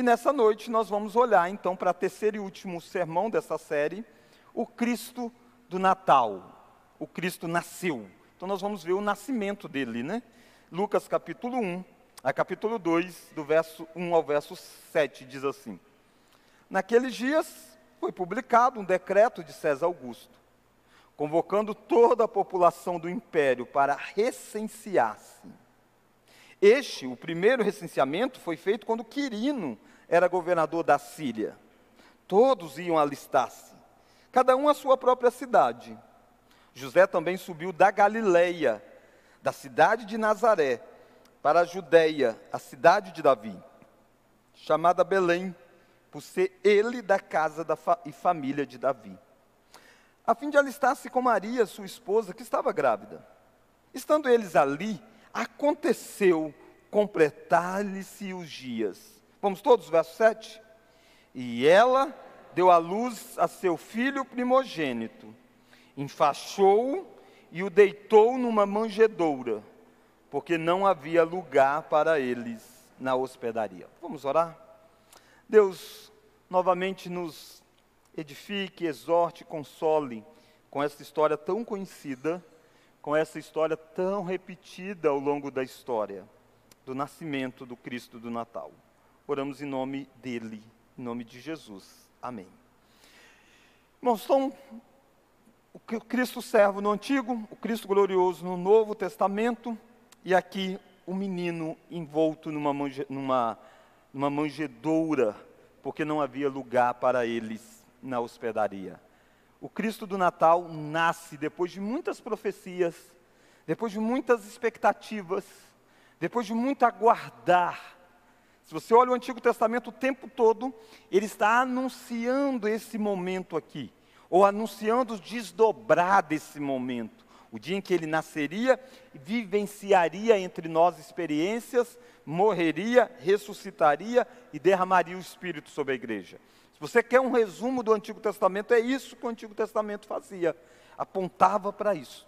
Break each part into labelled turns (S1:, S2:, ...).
S1: E nessa noite nós vamos olhar então para o terceiro e último sermão dessa série, o Cristo do Natal. O Cristo nasceu. Então nós vamos ver o nascimento dele, né? Lucas capítulo 1, a capítulo 2, do verso 1 ao verso 7, diz assim: Naqueles dias foi publicado um decreto de César Augusto, convocando toda a população do império para recensear-se. Este, o primeiro recenseamento, foi feito quando Quirino era governador da Síria. Todos iam alistar-se, cada um à sua própria cidade. José também subiu da Galileia, da cidade de Nazaré, para a Judéia, a cidade de Davi, chamada Belém, por ser ele da casa da fa e família de Davi, a fim de alistar-se com Maria, sua esposa, que estava grávida. Estando eles ali, aconteceu completar-lhe-se os dias Vamos todos, verso 7? E ela deu à luz a seu filho primogênito, enfaixou-o e o deitou numa manjedoura, porque não havia lugar para eles na hospedaria. Vamos orar? Deus, novamente nos edifique, exorte, console com essa história tão conhecida, com essa história tão repetida ao longo da história do nascimento do Cristo do Natal. Oramos em nome dele, em nome de Jesus. Amém. Irmãos, então, o Cristo servo no Antigo, o Cristo glorioso no Novo Testamento, e aqui o menino envolto numa, mange, numa, numa manjedoura, porque não havia lugar para eles na hospedaria. O Cristo do Natal nasce depois de muitas profecias, depois de muitas expectativas, depois de muito aguardar se você olha o Antigo Testamento o tempo todo, ele está anunciando esse momento aqui, ou anunciando desdobrar desse momento. O dia em que ele nasceria, vivenciaria entre nós experiências, morreria, ressuscitaria e derramaria o Espírito sobre a igreja. Se você quer um resumo do Antigo Testamento, é isso que o Antigo Testamento fazia, apontava para isso.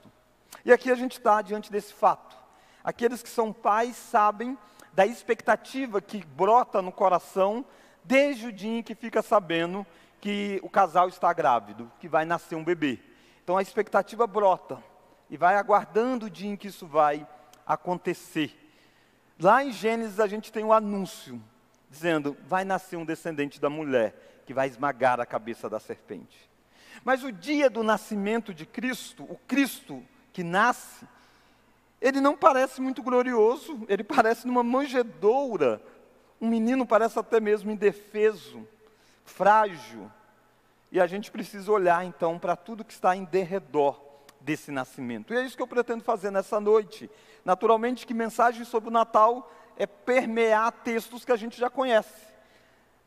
S1: E aqui a gente está diante desse fato. Aqueles que são pais sabem da expectativa que brota no coração desde o dia em que fica sabendo que o casal está grávido, que vai nascer um bebê. Então a expectativa brota e vai aguardando o dia em que isso vai acontecer. Lá em Gênesis a gente tem um anúncio dizendo: vai nascer um descendente da mulher que vai esmagar a cabeça da serpente. Mas o dia do nascimento de Cristo, o Cristo que nasce, ele não parece muito glorioso, ele parece numa manjedoura. Um menino parece até mesmo indefeso, frágil. E a gente precisa olhar então para tudo que está em derredor desse nascimento. E é isso que eu pretendo fazer nessa noite. Naturalmente que mensagem sobre o Natal é permear textos que a gente já conhece.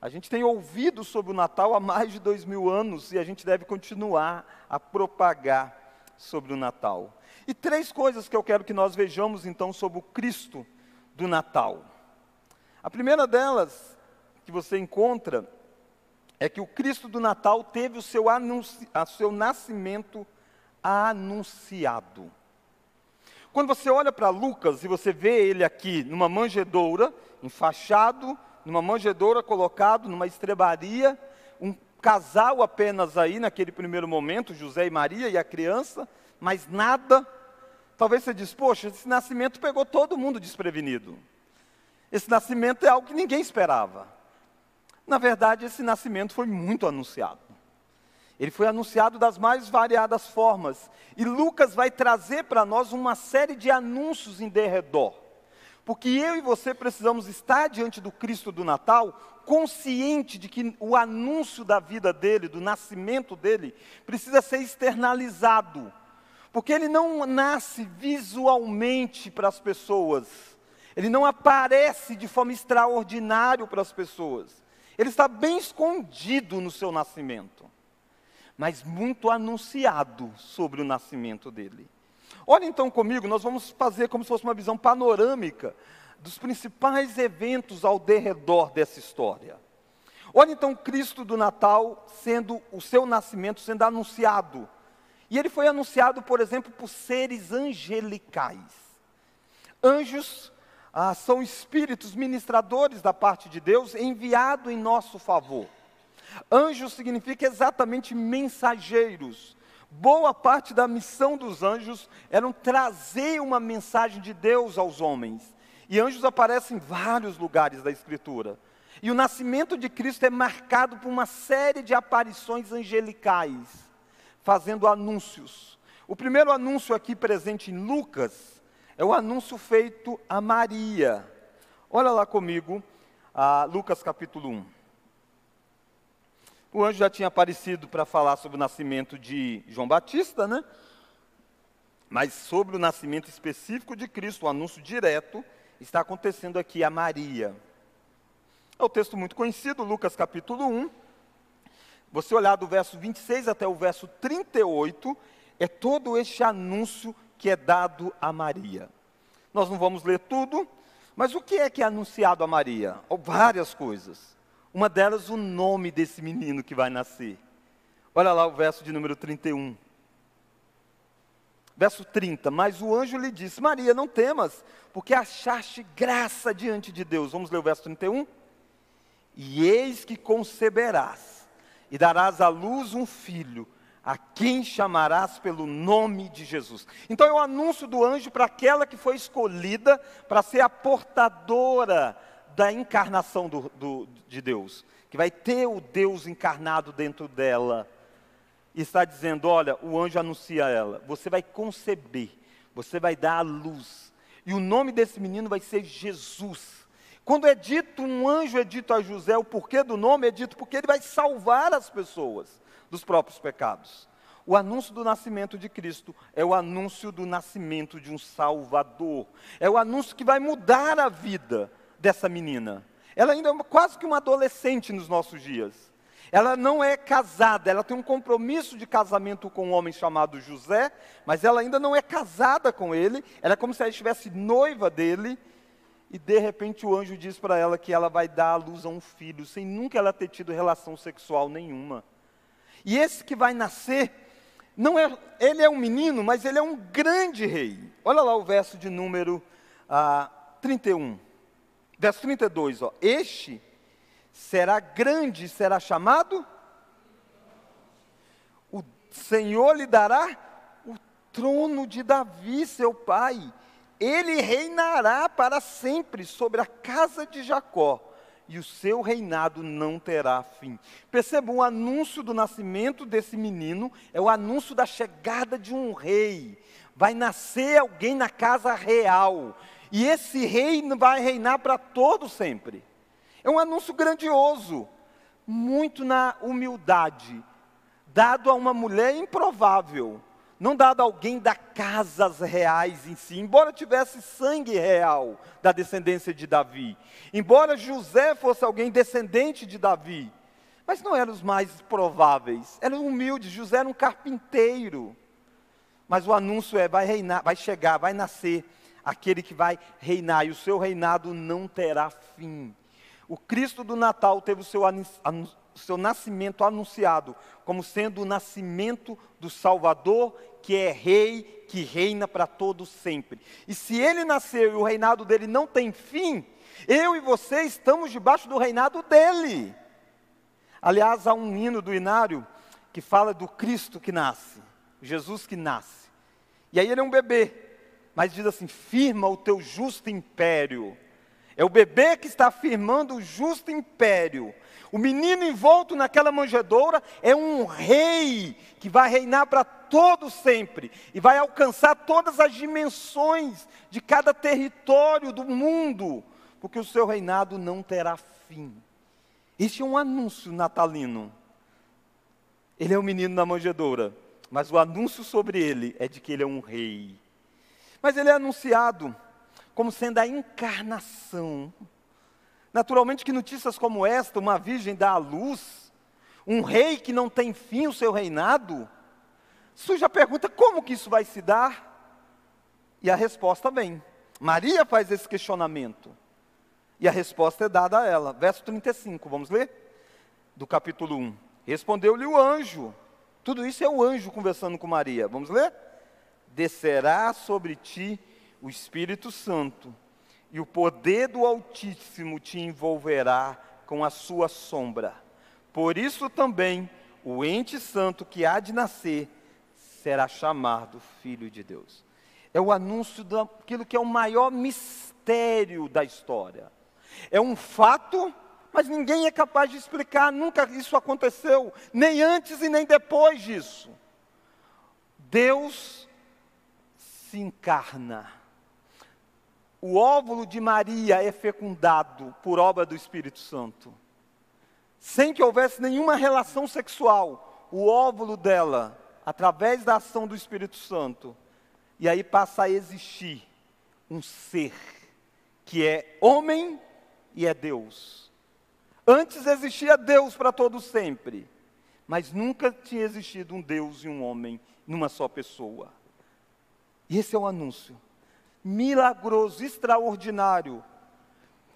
S1: A gente tem ouvido sobre o Natal há mais de dois mil anos e a gente deve continuar a propagar sobre o Natal. E três coisas que eu quero que nós vejamos então sobre o Cristo do Natal. A primeira delas, que você encontra, é que o Cristo do Natal teve o seu, anunci... o seu nascimento anunciado. Quando você olha para Lucas e você vê ele aqui numa manjedoura, enfaixado, numa manjedoura colocado numa estrebaria, um casal apenas aí naquele primeiro momento, José e Maria e a criança, mas nada. Talvez você diz, poxa, esse nascimento pegou todo mundo desprevenido. Esse nascimento é algo que ninguém esperava. Na verdade, esse nascimento foi muito anunciado. Ele foi anunciado das mais variadas formas. E Lucas vai trazer para nós uma série de anúncios em derredor. Porque eu e você precisamos estar diante do Cristo do Natal, consciente de que o anúncio da vida dele, do nascimento dele, precisa ser externalizado porque ele não nasce visualmente para as pessoas, ele não aparece de forma extraordinária para as pessoas, ele está bem escondido no seu nascimento, mas muito anunciado sobre o nascimento dele. Olha então comigo, nós vamos fazer como se fosse uma visão panorâmica dos principais eventos ao derredor dessa história. Olha então Cristo do Natal sendo o seu nascimento sendo anunciado e ele foi anunciado, por exemplo, por seres angelicais. Anjos, ah, são espíritos ministradores da parte de Deus enviado em nosso favor. Anjos significa exatamente mensageiros. Boa parte da missão dos anjos era trazer uma mensagem de Deus aos homens. E anjos aparecem em vários lugares da Escritura. E o nascimento de Cristo é marcado por uma série de aparições angelicais, fazendo anúncios. O primeiro anúncio aqui presente em Lucas é o anúncio feito a Maria. Olha lá comigo, Lucas capítulo 1. O anjo já tinha aparecido para falar sobre o nascimento de João Batista, né? Mas sobre o nascimento específico de Cristo, o anúncio direto, está acontecendo aqui a Maria. É o um texto muito conhecido, Lucas capítulo 1. Você olhar do verso 26 até o verso 38, é todo este anúncio que é dado a Maria. Nós não vamos ler tudo, mas o que é que é anunciado a Maria? Oh, várias coisas. Uma delas, o nome desse menino que vai nascer. Olha lá o verso de número 31. Verso 30, mas o anjo lhe disse: Maria, não temas, porque achaste graça diante de Deus. Vamos ler o verso 31? E eis que conceberás, e darás à luz um filho, a quem chamarás pelo nome de Jesus. Então é o anúncio do anjo para aquela que foi escolhida para ser a portadora da encarnação do, do, de Deus, que vai ter o Deus encarnado dentro dela. E está dizendo: olha, o anjo anuncia a ela: você vai conceber, você vai dar a luz, e o nome desse menino vai ser Jesus. Quando é dito, um anjo é dito a José, o porquê do nome é dito porque ele vai salvar as pessoas dos próprios pecados. O anúncio do nascimento de Cristo é o anúncio do nascimento de um Salvador. É o anúncio que vai mudar a vida dessa menina. Ela ainda é quase que uma adolescente nos nossos dias. Ela não é casada, ela tem um compromisso de casamento com um homem chamado José, mas ela ainda não é casada com ele. Ela é como se ela estivesse noiva dele. E de repente o anjo diz para ela que ela vai dar à luz a um filho, sem nunca ela ter tido relação sexual nenhuma. E esse que vai nascer, não é, ele é um menino, mas ele é um grande rei. Olha lá o verso de número ah, 31. Verso 32, ó. Este será grande, será chamado. O Senhor lhe dará o trono de Davi, seu pai. Ele reinará para sempre sobre a casa de Jacó e o seu reinado não terá fim. Percebam, o anúncio do nascimento desse menino é o anúncio da chegada de um rei. Vai nascer alguém na casa real, e esse rei vai reinar para todo sempre. É um anúncio grandioso, muito na humildade, dado a uma mulher improvável não dado a alguém da casas reais em si, embora tivesse sangue real da descendência de Davi, embora José fosse alguém descendente de Davi, mas não eram os mais prováveis, eram humildes, José era um carpinteiro, mas o anúncio é, vai reinar, vai chegar, vai nascer aquele que vai reinar, e o seu reinado não terá fim. O Cristo do Natal teve o seu, o seu nascimento anunciado como sendo o nascimento do Salvador, que é rei, que reina para todos sempre. E se ele nasceu e o reinado dele não tem fim, eu e você estamos debaixo do reinado dele. Aliás, há um hino do Inário que fala do Cristo que nasce, Jesus que nasce. E aí ele é um bebê, mas diz assim: firma o teu justo império. É o bebê que está firmando o justo império o menino envolto naquela manjedoura é um rei que vai reinar para todo sempre e vai alcançar todas as dimensões de cada território do mundo, porque o seu reinado não terá fim. Este é um anúncio natalino. Ele é o menino na manjedoura, mas o anúncio sobre ele é de que ele é um rei. Mas ele é anunciado como sendo a encarnação Naturalmente que notícias como esta, uma virgem dá à luz, um rei que não tem fim o seu reinado, surge a pergunta: como que isso vai se dar? E a resposta vem. Maria faz esse questionamento. E a resposta é dada a ela. Verso 35, vamos ler? Do capítulo 1. Respondeu-lhe o anjo. Tudo isso é o anjo conversando com Maria. Vamos ler? Descerá sobre ti o Espírito Santo e o poder do Altíssimo te envolverá com a sua sombra. Por isso também o ente santo que há de nascer será chamado Filho de Deus. É o anúncio daquilo que é o maior mistério da história. É um fato, mas ninguém é capaz de explicar, nunca isso aconteceu, nem antes e nem depois disso. Deus se encarna. O óvulo de Maria é fecundado por obra do Espírito Santo. Sem que houvesse nenhuma relação sexual, o óvulo dela, através da ação do Espírito Santo, e aí passa a existir um ser que é homem e é Deus. Antes existia Deus para todo sempre, mas nunca tinha existido um Deus e um homem numa só pessoa. E esse é o anúncio. Milagroso, extraordinário.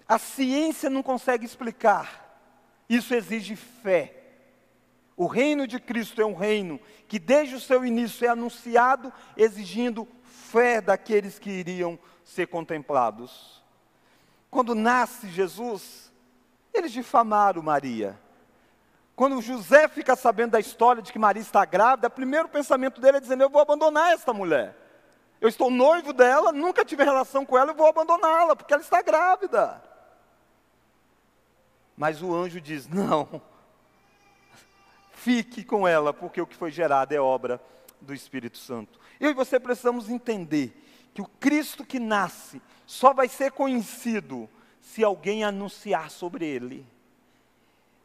S1: A ciência não consegue explicar. Isso exige fé. O reino de Cristo é um reino que desde o seu início é anunciado exigindo fé daqueles que iriam ser contemplados. Quando nasce Jesus, eles difamaram Maria. Quando José fica sabendo da história de que Maria está grávida, o primeiro pensamento dele é dizendo: Eu vou abandonar esta mulher. Eu estou noivo dela, nunca tive relação com ela, eu vou abandoná-la, porque ela está grávida. Mas o anjo diz: Não, fique com ela, porque o que foi gerado é obra do Espírito Santo. Eu e você precisamos entender que o Cristo que nasce só vai ser conhecido se alguém anunciar sobre ele.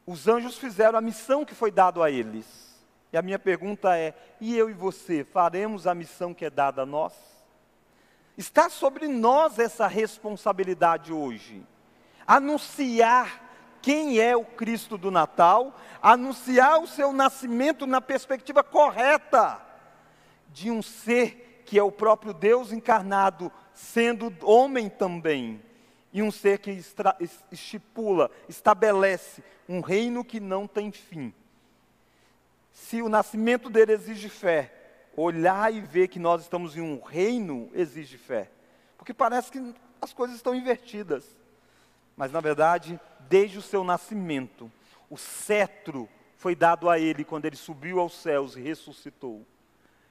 S1: Os anjos fizeram a missão que foi dada a eles. E a minha pergunta é: e eu e você faremos a missão que é dada a nós? Está sobre nós essa responsabilidade hoje. Anunciar quem é o Cristo do Natal, anunciar o seu nascimento na perspectiva correta de um ser que é o próprio Deus encarnado, sendo homem também, e um ser que estipula, estabelece um reino que não tem fim. Se o nascimento dele exige fé, olhar e ver que nós estamos em um reino exige fé, porque parece que as coisas estão invertidas. Mas na verdade, desde o seu nascimento, o cetro foi dado a ele quando ele subiu aos céus e ressuscitou.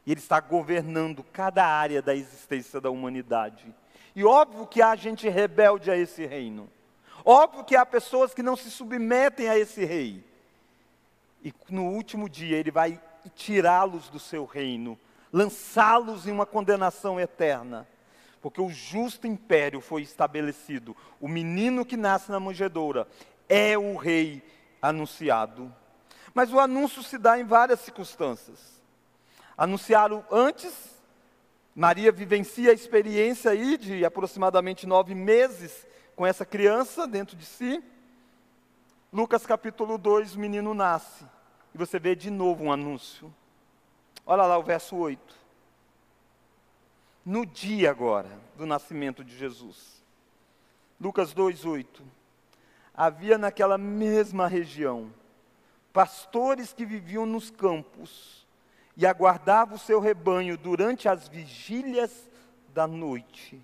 S1: E ele está governando cada área da existência da humanidade. E óbvio que há gente rebelde a esse reino. Óbvio que há pessoas que não se submetem a esse rei. E no último dia ele vai tirá-los do seu reino, lançá-los em uma condenação eterna porque o justo império foi estabelecido. O menino que nasce na manjedoura é o rei anunciado. Mas o anúncio se dá em várias circunstâncias. Anunciaram antes, Maria vivencia a experiência aí de aproximadamente nove meses com essa criança dentro de si. Lucas capítulo 2, o menino nasce. E você vê de novo um anúncio. Olha lá o verso 8 no dia agora do nascimento de Jesus. Lucas 2:8. Havia naquela mesma região pastores que viviam nos campos e aguardavam o seu rebanho durante as vigílias da noite.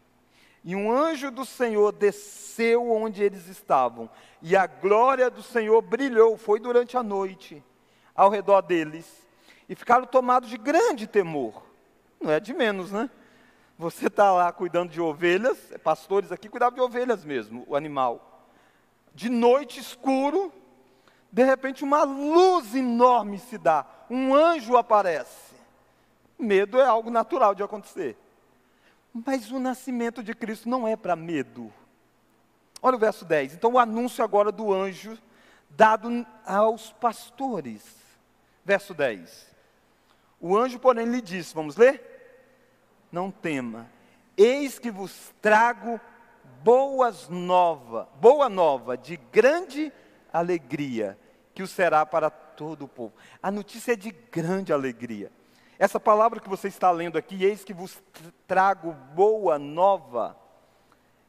S1: E um anjo do Senhor desceu onde eles estavam, e a glória do Senhor brilhou, foi durante a noite, ao redor deles, e ficaram tomados de grande temor. Não é de menos, né? Você está lá cuidando de ovelhas, é pastores aqui cuidavam de ovelhas mesmo, o animal. De noite escuro, de repente uma luz enorme se dá, um anjo aparece. Medo é algo natural de acontecer. Mas o nascimento de Cristo não é para medo. Olha o verso 10. Então, o anúncio agora do anjo dado aos pastores. Verso 10. O anjo, porém, lhe disse: Vamos ler? Não tema. Eis que vos trago boas nova, boa nova de grande alegria, que o será para todo o povo. A notícia é de grande alegria. Essa palavra que você está lendo aqui, eis que vos trago boa nova,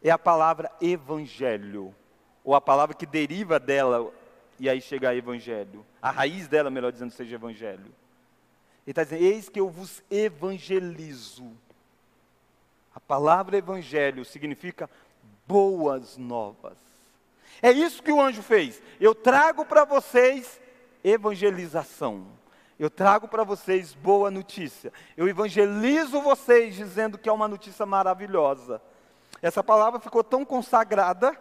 S1: é a palavra evangelho, ou a palavra que deriva dela, e aí chega a evangelho. A raiz dela, melhor dizendo, seja evangelho. Ele está dizendo: Eis que eu vos evangelizo. Palavra evangelho significa boas novas. É isso que o anjo fez. Eu trago para vocês evangelização. Eu trago para vocês boa notícia. Eu evangelizo vocês dizendo que é uma notícia maravilhosa. Essa palavra ficou tão consagrada,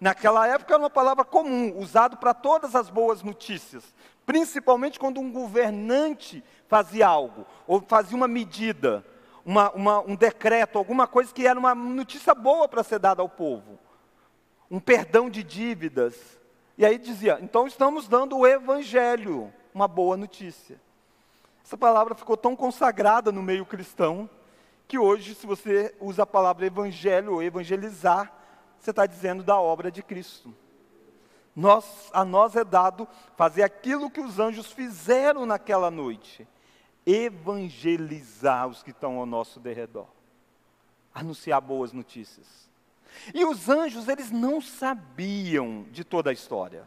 S1: naquela época era uma palavra comum, usada para todas as boas notícias, principalmente quando um governante fazia algo, ou fazia uma medida, uma, uma, um decreto, alguma coisa que era uma notícia boa para ser dada ao povo. Um perdão de dívidas. E aí dizia, então estamos dando o evangelho uma boa notícia. Essa palavra ficou tão consagrada no meio cristão que hoje, se você usa a palavra evangelho ou evangelizar, você está dizendo da obra de Cristo. Nós, a nós é dado fazer aquilo que os anjos fizeram naquela noite: evangelizar os que estão ao nosso derredor, anunciar boas notícias. E os anjos, eles não sabiam de toda a história.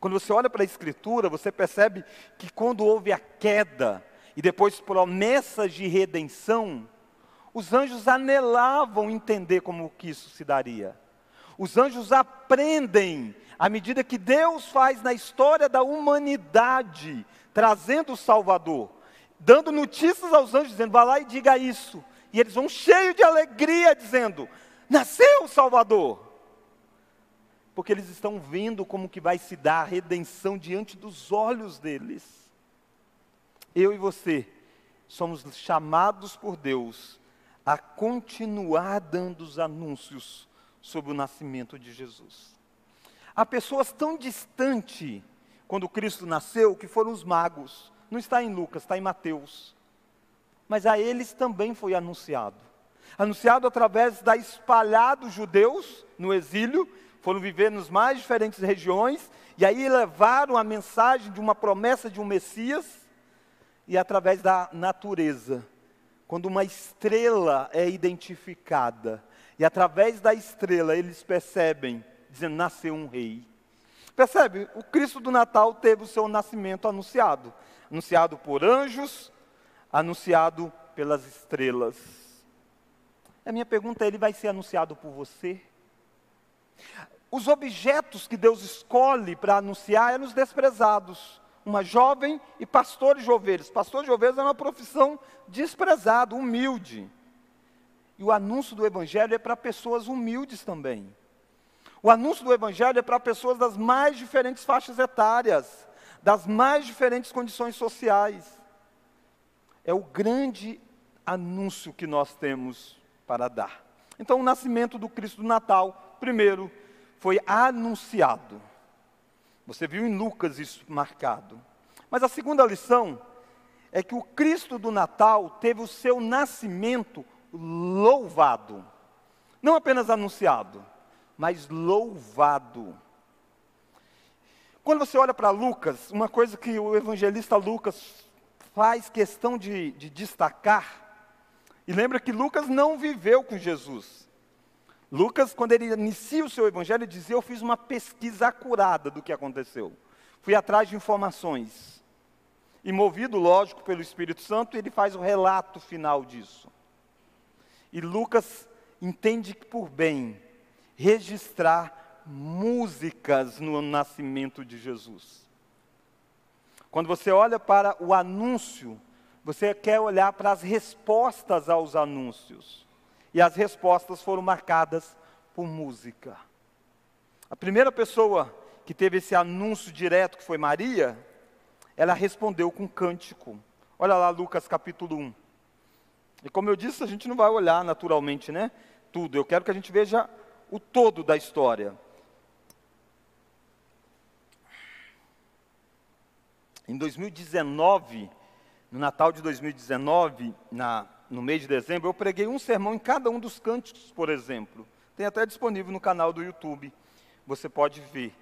S1: Quando você olha para a Escritura, você percebe que quando houve a queda e depois promessas de redenção, os anjos anelavam entender como que isso se daria. Os anjos aprendem à medida que Deus faz na história da humanidade, trazendo o Salvador, dando notícias aos anjos, dizendo: vá lá e diga isso. E eles vão cheios de alegria, dizendo: nasceu o Salvador porque eles estão vendo como que vai se dar a redenção diante dos olhos deles. Eu e você somos chamados por Deus a continuar dando os anúncios sobre o nascimento de Jesus. Há pessoas tão distantes quando Cristo nasceu que foram os magos. Não está em Lucas, está em Mateus. Mas a eles também foi anunciado. Anunciado através da espalhados judeus no exílio foram viver nas mais diferentes regiões, e aí levaram a mensagem de uma promessa de um Messias, e através da natureza, quando uma estrela é identificada, e através da estrela eles percebem, dizendo: nasceu um rei. Percebe? O Cristo do Natal teve o seu nascimento anunciado anunciado por anjos, anunciado pelas estrelas. A minha pergunta é: ele vai ser anunciado por você? Os objetos que Deus escolhe para anunciar eram os desprezados. Uma jovem e pastores de ovelhas. Pastor de ovelhas é uma profissão desprezada, humilde. E o anúncio do Evangelho é para pessoas humildes também. O anúncio do Evangelho é para pessoas das mais diferentes faixas etárias, das mais diferentes condições sociais. É o grande anúncio que nós temos para dar. Então, o nascimento do Cristo do Natal, primeiro, foi anunciado. Você viu em Lucas isso marcado. Mas a segunda lição é que o Cristo do Natal teve o seu nascimento louvado. Não apenas anunciado, mas louvado. Quando você olha para Lucas, uma coisa que o evangelista Lucas faz questão de, de destacar, e lembra que Lucas não viveu com Jesus. Lucas, quando ele inicia o seu evangelho, dizia: Eu fiz uma pesquisa acurada do que aconteceu. Fui atrás de informações. E movido, lógico, pelo Espírito Santo, ele faz o relato final disso. E Lucas entende por bem registrar músicas no nascimento de Jesus. Quando você olha para o anúncio, você quer olhar para as respostas aos anúncios e as respostas foram marcadas por música. A primeira pessoa que teve esse anúncio direto, que foi Maria, ela respondeu com cântico. Olha lá Lucas capítulo 1. E como eu disse, a gente não vai olhar naturalmente, né? Tudo. Eu quero que a gente veja o todo da história. Em 2019, no Natal de 2019, na no mês de dezembro, eu preguei um sermão em cada um dos cânticos, por exemplo. Tem até disponível no canal do YouTube. Você pode ver.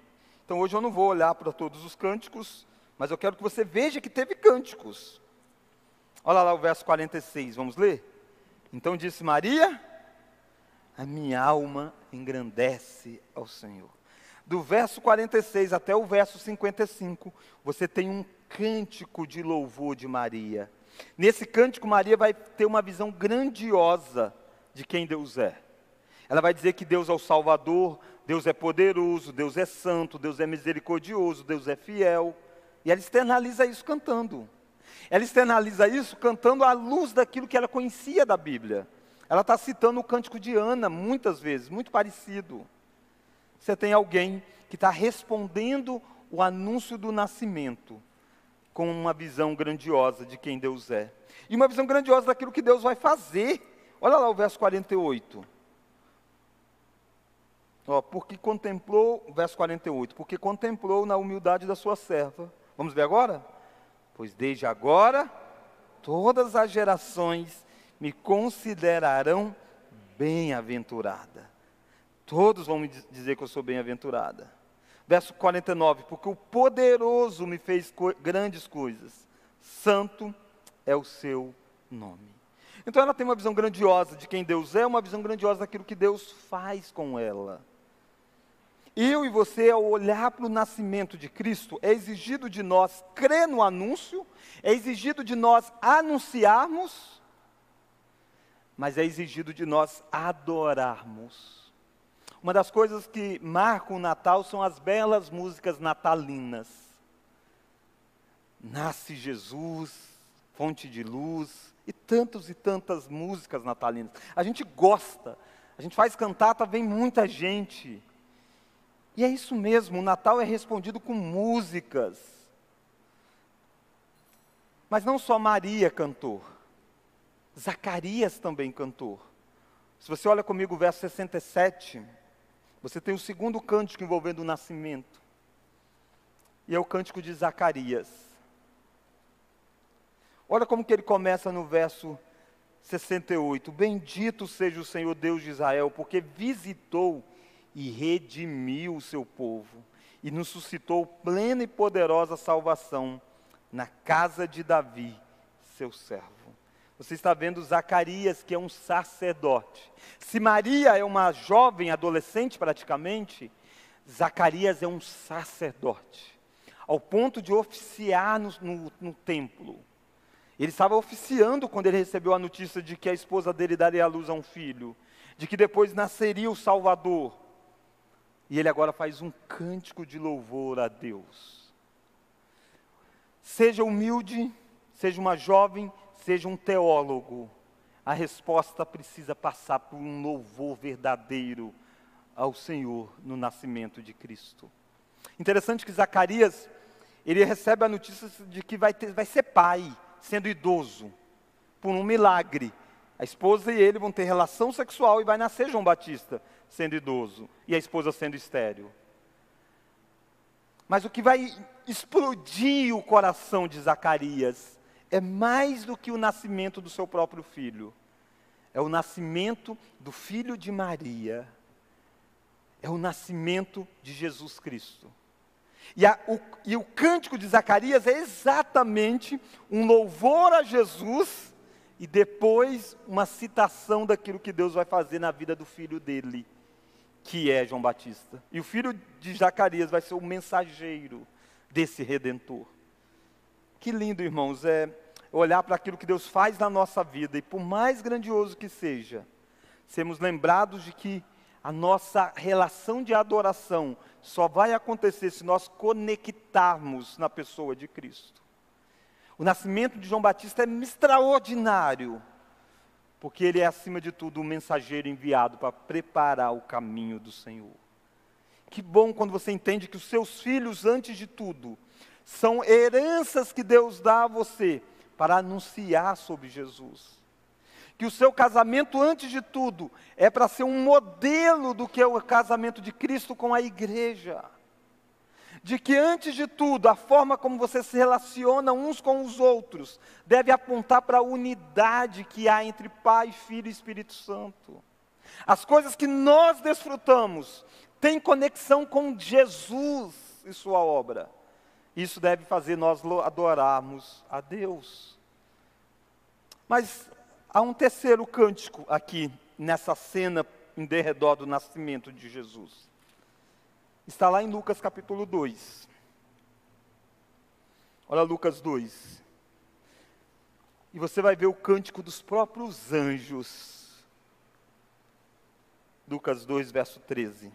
S1: Então hoje eu não vou olhar para todos os cânticos, mas eu quero que você veja que teve cânticos. Olha lá o verso 46, vamos ler? Então disse Maria: A minha alma engrandece ao Senhor. Do verso 46 até o verso 55, você tem um cântico de louvor de Maria. Nesse cântico, Maria vai ter uma visão grandiosa de quem Deus é. Ela vai dizer que Deus é o Salvador, Deus é poderoso, Deus é santo, Deus é misericordioso, Deus é fiel. E ela externaliza isso cantando. Ela externaliza isso cantando à luz daquilo que ela conhecia da Bíblia. Ela está citando o cântico de Ana muitas vezes, muito parecido. Você tem alguém que está respondendo o anúncio do nascimento com uma visão grandiosa de quem Deus é. E uma visão grandiosa daquilo que Deus vai fazer. Olha lá o verso 48. Ó, porque contemplou, verso 48, porque contemplou na humildade da sua serva. Vamos ver agora? Pois desde agora todas as gerações me considerarão bem-aventurada. Todos vão me dizer que eu sou bem-aventurada. Verso 49, porque o poderoso me fez co grandes coisas, santo é o seu nome. Então ela tem uma visão grandiosa de quem Deus é, uma visão grandiosa daquilo que Deus faz com ela. Eu e você, ao olhar para o nascimento de Cristo, é exigido de nós crer no anúncio, é exigido de nós anunciarmos, mas é exigido de nós adorarmos. Uma das coisas que marcam o Natal são as belas músicas natalinas. Nasce Jesus, fonte de luz, e tantas e tantas músicas natalinas. A gente gosta, a gente faz cantata, vem muita gente. E é isso mesmo, o Natal é respondido com músicas. Mas não só Maria cantou, Zacarias também cantou. Se você olha comigo o verso 67, você tem o segundo cântico envolvendo o nascimento. E é o cântico de Zacarias. Olha como que ele começa no verso 68. Bendito seja o Senhor Deus de Israel, porque visitou e redimiu o seu povo e nos suscitou plena e poderosa salvação na casa de Davi, seu servo. Você está vendo Zacarias, que é um sacerdote. Se Maria é uma jovem adolescente, praticamente, Zacarias é um sacerdote, ao ponto de oficiar no, no, no templo. Ele estava oficiando quando ele recebeu a notícia de que a esposa dele daria à luz a um filho, de que depois nasceria o Salvador. E ele agora faz um cântico de louvor a Deus. Seja humilde, seja uma jovem, seja um teólogo, a resposta precisa passar por um louvor verdadeiro ao Senhor no nascimento de Cristo. Interessante que Zacarias, ele recebe a notícia de que vai, ter, vai ser pai, sendo idoso, por um milagre. A esposa e ele vão ter relação sexual e vai nascer João Batista sendo idoso e a esposa sendo estéril. Mas o que vai explodir o coração de Zacarias é mais do que o nascimento do seu próprio filho. É o nascimento do filho de Maria. É o nascimento de Jesus Cristo. E, a, o, e o cântico de Zacarias é exatamente um louvor a Jesus e depois uma citação daquilo que Deus vai fazer na vida do filho dele que é João Batista. E o filho de Zacarias vai ser o mensageiro desse redentor. Que lindo, irmãos, é olhar para aquilo que Deus faz na nossa vida e por mais grandioso que seja, sermos lembrados de que a nossa relação de adoração só vai acontecer se nós conectarmos na pessoa de Cristo. O nascimento de João Batista é extraordinário porque ele é, acima de tudo, um mensageiro enviado para preparar o caminho do Senhor. Que bom quando você entende que os seus filhos, antes de tudo, são heranças que Deus dá a você para anunciar sobre Jesus. Que o seu casamento, antes de tudo, é para ser um modelo do que é o casamento de Cristo com a igreja de que, antes de tudo, a forma como você se relaciona uns com os outros deve apontar para a unidade que há entre Pai, Filho e Espírito Santo. As coisas que nós desfrutamos têm conexão com Jesus e Sua obra. Isso deve fazer nós adorarmos a Deus. Mas há um terceiro cântico aqui, nessa cena em derredor do nascimento de Jesus está lá em Lucas capítulo 2. Olha Lucas 2. E você vai ver o cântico dos próprios anjos. Lucas 2, verso 13.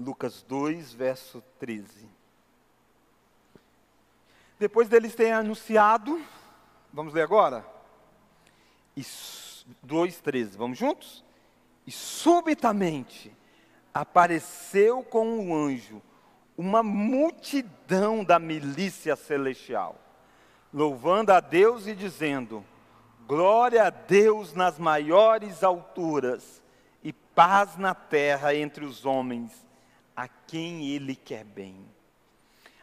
S1: Lucas 2, verso 13. Depois deles terem anunciado, vamos ler agora? 2, 13, vamos juntos? E subitamente apareceu com um anjo uma multidão da milícia celestial, louvando a Deus e dizendo: Glória a Deus nas maiores alturas e paz na terra entre os homens, a quem Ele quer bem.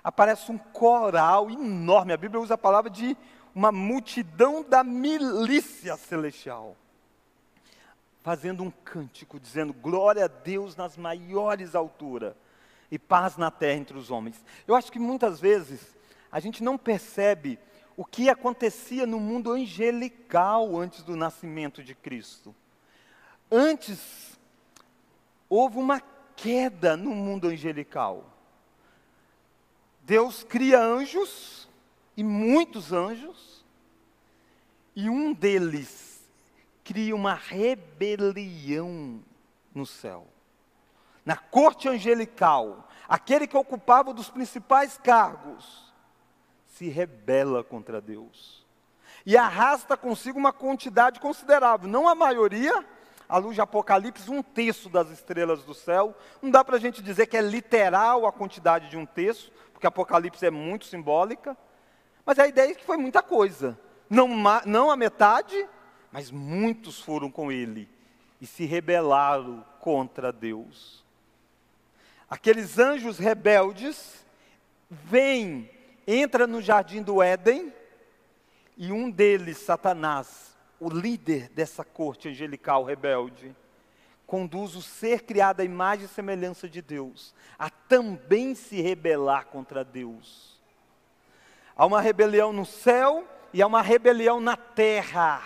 S1: Aparece um coral enorme, a Bíblia usa a palavra de uma multidão da milícia celestial fazendo um cântico, dizendo glória a Deus nas maiores alturas e paz na terra entre os homens. Eu acho que muitas vezes a gente não percebe o que acontecia no mundo angelical antes do nascimento de Cristo. Antes, houve uma queda no mundo angelical. Deus cria anjos, e muitos anjos, e um deles cria uma rebelião no céu. Na corte angelical, aquele que ocupava dos principais cargos se rebela contra Deus. E arrasta consigo uma quantidade considerável, não a maioria, à luz de Apocalipse, um terço das estrelas do céu. Não dá para a gente dizer que é literal a quantidade de um terço, porque Apocalipse é muito simbólica. Mas a ideia é que foi muita coisa. Não, não a metade, mas muitos foram com ele e se rebelaram contra Deus. Aqueles anjos rebeldes vêm, entra no jardim do Éden e um deles, Satanás, o líder dessa corte angelical rebelde, conduz o ser criado à imagem e semelhança de Deus a também se rebelar contra Deus. Há uma rebelião no céu e há uma rebelião na terra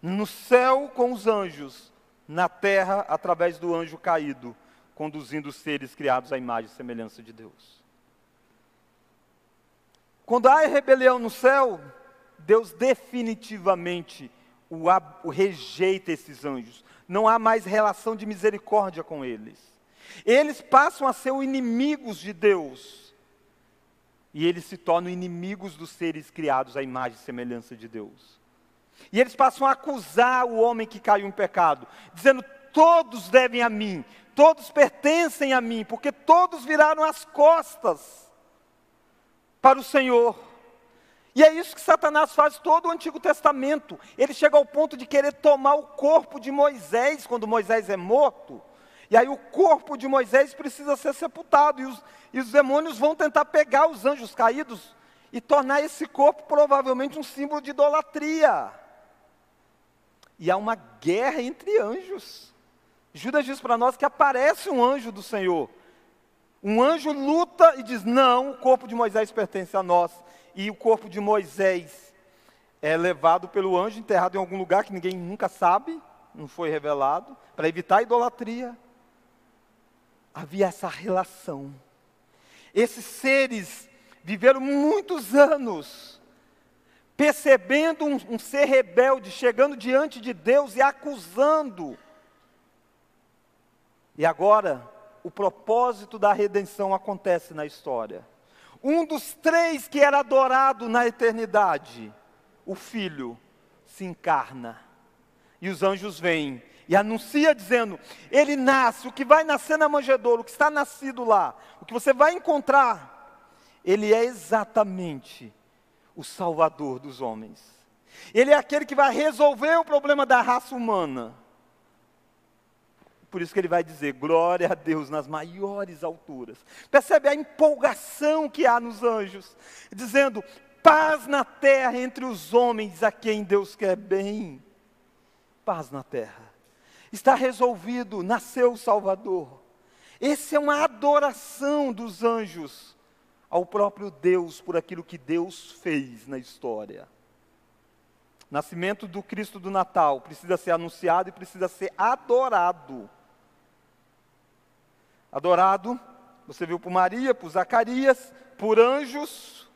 S1: no céu com os anjos, na terra através do anjo caído, conduzindo os seres criados à imagem e semelhança de Deus. Quando há rebelião no céu, Deus definitivamente o, o rejeita esses anjos. Não há mais relação de misericórdia com eles. Eles passam a ser inimigos de Deus. E eles se tornam inimigos dos seres criados à imagem e semelhança de Deus. E eles passam a acusar o homem que caiu em pecado, dizendo: todos devem a mim, todos pertencem a mim, porque todos viraram as costas para o Senhor. E é isso que Satanás faz todo o Antigo Testamento. Ele chega ao ponto de querer tomar o corpo de Moisés quando Moisés é morto. E aí o corpo de Moisés precisa ser sepultado. E os, e os demônios vão tentar pegar os anjos caídos e tornar esse corpo provavelmente um símbolo de idolatria. E há uma guerra entre anjos. Judas diz para nós que aparece um anjo do Senhor. Um anjo luta e diz: Não, o corpo de Moisés pertence a nós. E o corpo de Moisés é levado pelo anjo, enterrado em algum lugar que ninguém nunca sabe, não foi revelado, para evitar a idolatria. Havia essa relação. Esses seres viveram muitos anos percebendo um, um ser rebelde, chegando diante de Deus e acusando. E agora, o propósito da redenção acontece na história. Um dos três que era adorado na eternidade, o Filho, se encarna. E os anjos vêm e anuncia dizendo: Ele nasce, o que vai nascer na manjedoura, o que está nascido lá, o que você vai encontrar, ele é exatamente o Salvador dos homens. Ele é aquele que vai resolver o problema da raça humana. Por isso que ele vai dizer: glória a Deus nas maiores alturas. Percebe a empolgação que há nos anjos, dizendo: paz na terra entre os homens a quem Deus quer bem. Paz na terra. Está resolvido, nasceu o Salvador. Essa é uma adoração dos anjos ao próprio Deus por aquilo que Deus fez na história. Nascimento do Cristo do Natal precisa ser anunciado e precisa ser adorado. Adorado, você viu por Maria, por Zacarias, por anjos.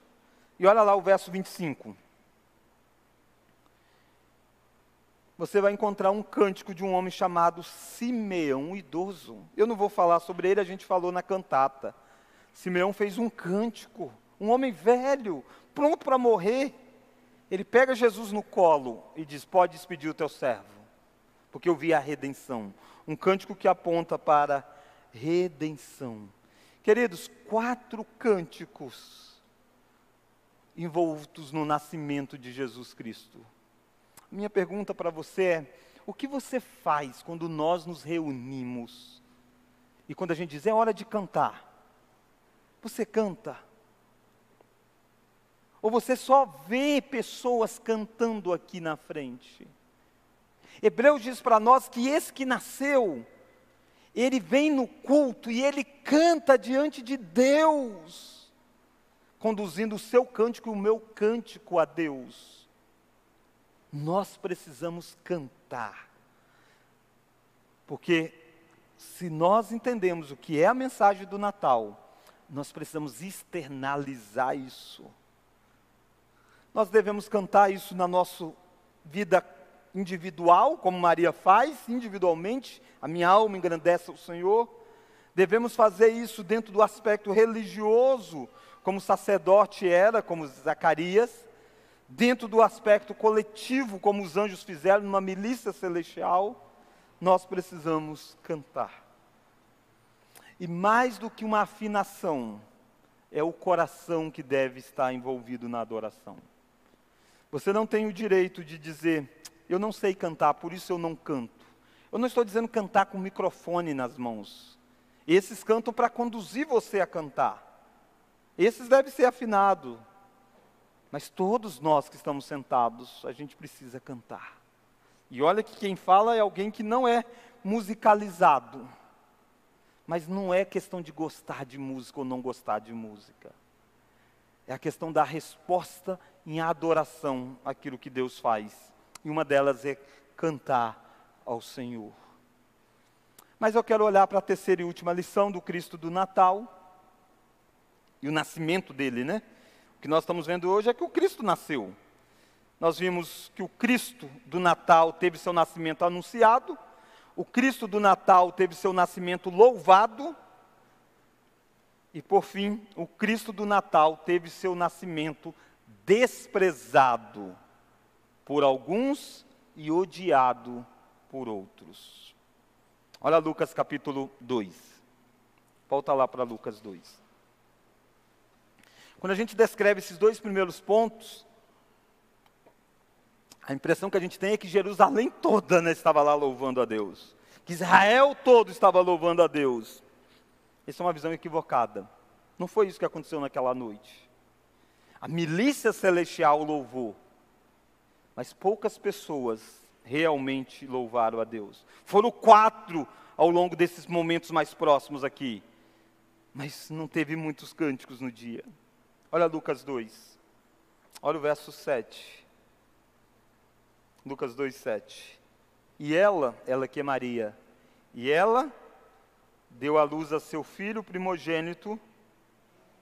S1: E olha lá o verso 25. você vai encontrar um cântico de um homem chamado Simeão, idoso. Eu não vou falar sobre ele, a gente falou na cantata. Simeão fez um cântico, um homem velho, pronto para morrer. Ele pega Jesus no colo e diz: Pode despedir o teu servo, porque eu vi a redenção. Um cântico que aponta para redenção. Queridos, quatro cânticos envoltos no nascimento de Jesus Cristo. Minha pergunta para você é: o que você faz quando nós nos reunimos e quando a gente diz é hora de cantar? Você canta? Ou você só vê pessoas cantando aqui na frente? Hebreus diz para nós que esse que nasceu, ele vem no culto e ele canta diante de Deus, conduzindo o seu cântico e o meu cântico a Deus. Nós precisamos cantar, porque se nós entendemos o que é a mensagem do Natal, nós precisamos externalizar isso. Nós devemos cantar isso na nossa vida individual, como Maria faz, individualmente, a minha alma engrandece o Senhor. Devemos fazer isso dentro do aspecto religioso, como sacerdote era, como Zacarias, dentro do aspecto coletivo, como os anjos fizeram numa milícia celestial, nós precisamos cantar. E mais do que uma afinação, é o coração que deve estar envolvido na adoração. Você não tem o direito de dizer, eu não sei cantar, por isso eu não canto. Eu não estou dizendo cantar com microfone nas mãos. Esses cantam para conduzir você a cantar. Esses devem ser afinados. Mas todos nós que estamos sentados, a gente precisa cantar. E olha que quem fala é alguém que não é musicalizado. Mas não é questão de gostar de música ou não gostar de música. É a questão da resposta em adoração àquilo que Deus faz e uma delas é cantar ao Senhor. Mas eu quero olhar para a terceira e última lição do Cristo do Natal e o nascimento dele, né? O que nós estamos vendo hoje é que o Cristo nasceu. Nós vimos que o Cristo do Natal teve seu nascimento anunciado, o Cristo do Natal teve seu nascimento louvado, e por fim, o Cristo do Natal teve seu nascimento desprezado por alguns e odiado por outros. Olha Lucas capítulo 2. Volta lá para Lucas 2. Quando a gente descreve esses dois primeiros pontos, a impressão que a gente tem é que Jerusalém toda né, estava lá louvando a Deus. Que Israel todo estava louvando a Deus. Essa é uma visão equivocada. Não foi isso que aconteceu naquela noite. A milícia celestial louvou mas poucas pessoas realmente louvaram a Deus. Foram quatro ao longo desses momentos mais próximos aqui, mas não teve muitos cânticos no dia. Olha Lucas 2, olha o verso 7. Lucas 2, 7. E ela, ela que é Maria, e ela deu à luz a seu filho primogênito,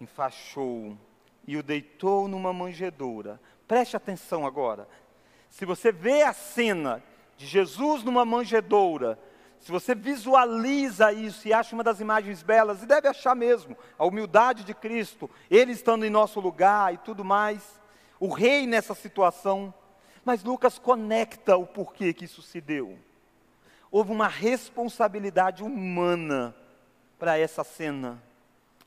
S1: enfaixou-o e o deitou numa manjedoura. Preste atenção agora. Se você vê a cena de Jesus numa manjedoura, se você visualiza isso e acha uma das imagens belas, e deve achar mesmo, a humildade de Cristo, Ele estando em nosso lugar e tudo mais, o rei nessa situação, mas Lucas conecta o porquê que isso se deu. Houve uma responsabilidade humana para essa cena.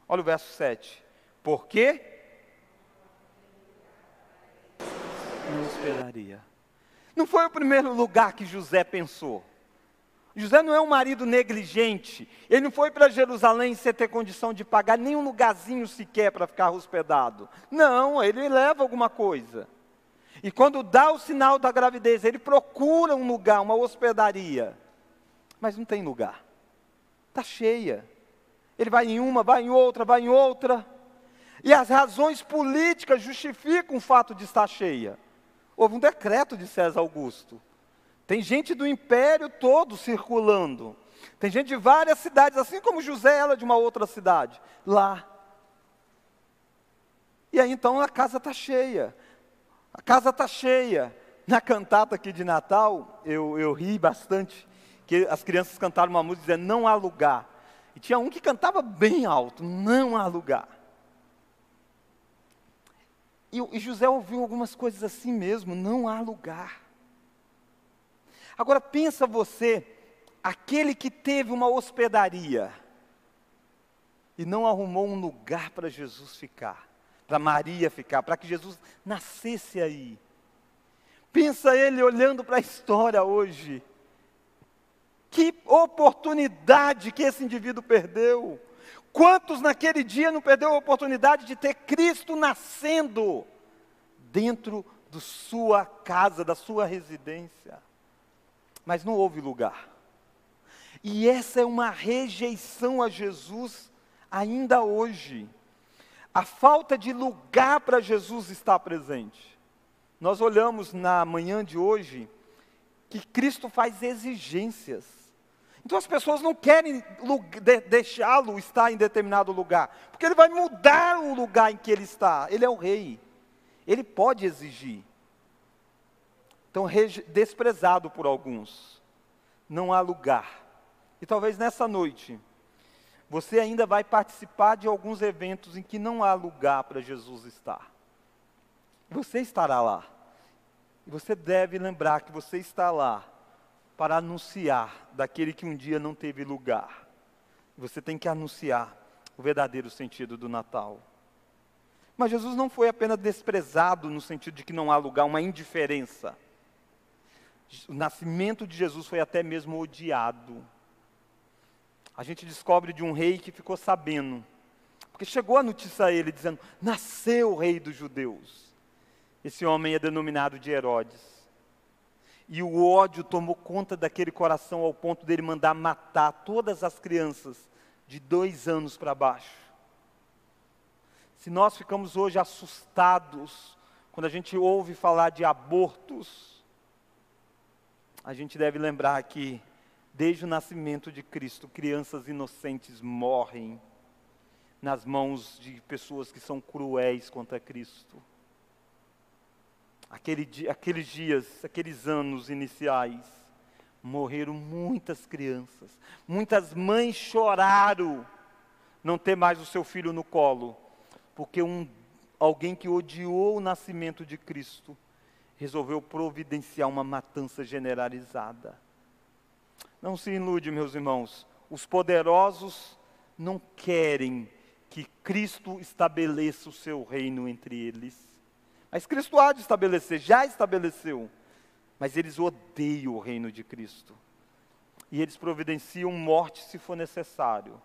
S1: Olha o verso 7. Por quê? Não esperaria. Não foi o primeiro lugar que José pensou. José não é um marido negligente. Ele não foi para Jerusalém sem ter condição de pagar nem um lugarzinho sequer para ficar hospedado. Não, ele leva alguma coisa. E quando dá o sinal da gravidez, ele procura um lugar, uma hospedaria. Mas não tem lugar. Está cheia. Ele vai em uma, vai em outra, vai em outra. E as razões políticas justificam o fato de estar cheia. Houve um decreto de César Augusto. Tem gente do império todo circulando. Tem gente de várias cidades, assim como José era de uma outra cidade, lá. E aí então a casa está cheia. A casa está cheia. na cantata aqui de Natal, eu, eu ri bastante, que as crianças cantaram uma música dizendo não há lugar. E tinha um que cantava bem alto, não há lugar. E, e José ouviu algumas coisas assim mesmo, não há lugar. Agora pensa você, aquele que teve uma hospedaria e não arrumou um lugar para Jesus ficar, para Maria ficar, para que Jesus nascesse aí. Pensa ele olhando para a história hoje. Que oportunidade que esse indivíduo perdeu. Quantos naquele dia não perdeu a oportunidade de ter Cristo nascendo dentro da sua casa, da sua residência? Mas não houve lugar. E essa é uma rejeição a Jesus ainda hoje. A falta de lugar para Jesus está presente. Nós olhamos na manhã de hoje que Cristo faz exigências. Então as pessoas não querem deixá-lo estar em determinado lugar, porque ele vai mudar o lugar em que ele está. Ele é o rei. Ele pode exigir. Então, desprezado por alguns, não há lugar. E talvez nessa noite, você ainda vai participar de alguns eventos em que não há lugar para Jesus estar. Você estará lá. E você deve lembrar que você está lá para anunciar daquele que um dia não teve lugar. Você tem que anunciar o verdadeiro sentido do Natal. Mas Jesus não foi apenas desprezado no sentido de que não há lugar, uma indiferença. O nascimento de Jesus foi até mesmo odiado. A gente descobre de um rei que ficou sabendo, porque chegou a notícia a ele dizendo: Nasceu o rei dos judeus. Esse homem é denominado de Herodes. E o ódio tomou conta daquele coração ao ponto dele mandar matar todas as crianças de dois anos para baixo. Se nós ficamos hoje assustados quando a gente ouve falar de abortos, a gente deve lembrar que, desde o nascimento de Cristo, crianças inocentes morrem nas mãos de pessoas que são cruéis contra Cristo. Aquele, aqueles dias, aqueles anos iniciais, morreram muitas crianças. Muitas mães choraram não ter mais o seu filho no colo, porque um, alguém que odiou o nascimento de Cristo resolveu providenciar uma matança generalizada. Não se ilude, meus irmãos, os poderosos não querem que Cristo estabeleça o seu reino entre eles. Mas Cristo há de estabelecer, já estabeleceu. Mas eles odeiam o reino de Cristo. E eles providenciam morte se for necessário.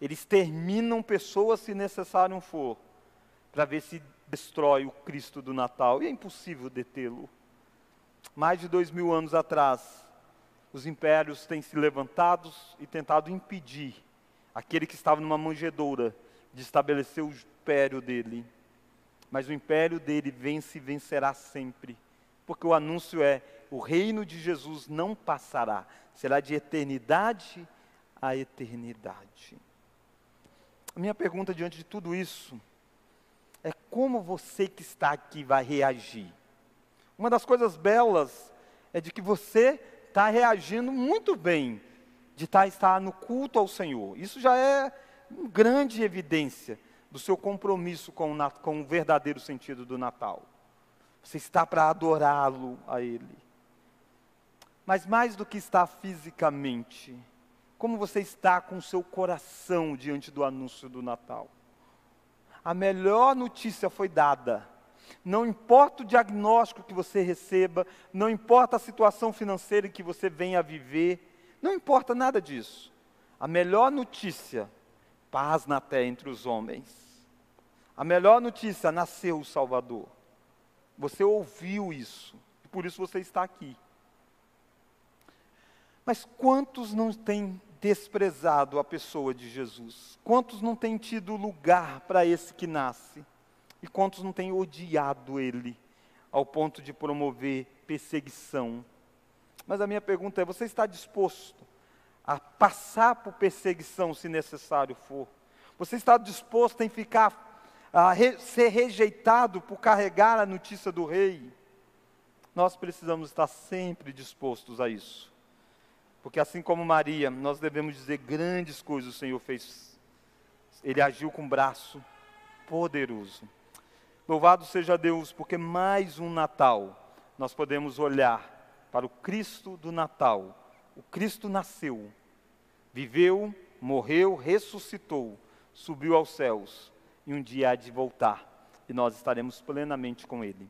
S1: Eles terminam pessoas se necessário for, para ver se destrói o Cristo do Natal. E é impossível detê-lo. Mais de dois mil anos atrás, os impérios têm se levantado e tentado impedir aquele que estava numa manjedoura de estabelecer o império dele mas o império dele vence e vencerá sempre. Porque o anúncio é: o reino de Jesus não passará, será de eternidade a eternidade. A minha pergunta diante de tudo isso é como você que está aqui vai reagir. Uma das coisas belas é de que você está reagindo muito bem de estar, tá, estar no culto ao Senhor. Isso já é uma grande evidência do seu compromisso com o, com o verdadeiro sentido do Natal. Você está para adorá-lo a Ele. Mas mais do que estar fisicamente, como você está com o seu coração diante do anúncio do Natal? A melhor notícia foi dada. Não importa o diagnóstico que você receba, não importa a situação financeira que você venha a viver, não importa nada disso. A melhor notícia paz na terra entre os homens. A melhor notícia, nasceu o Salvador. Você ouviu isso, e por isso você está aqui. Mas quantos não têm desprezado a pessoa de Jesus? Quantos não têm tido lugar para esse que nasce? E quantos não têm odiado ele ao ponto de promover perseguição? Mas a minha pergunta é: você está disposto a passar por perseguição se necessário for? Você está disposto em ficar a re, ser rejeitado por carregar a notícia do rei? Nós precisamos estar sempre dispostos a isso. Porque assim como Maria, nós devemos dizer grandes coisas o Senhor fez. Ele agiu com um braço poderoso. Louvado seja Deus, porque mais um Natal nós podemos olhar para o Cristo do Natal. O Cristo nasceu, viveu, morreu, ressuscitou, subiu aos céus e um dia há de voltar e nós estaremos plenamente com Ele.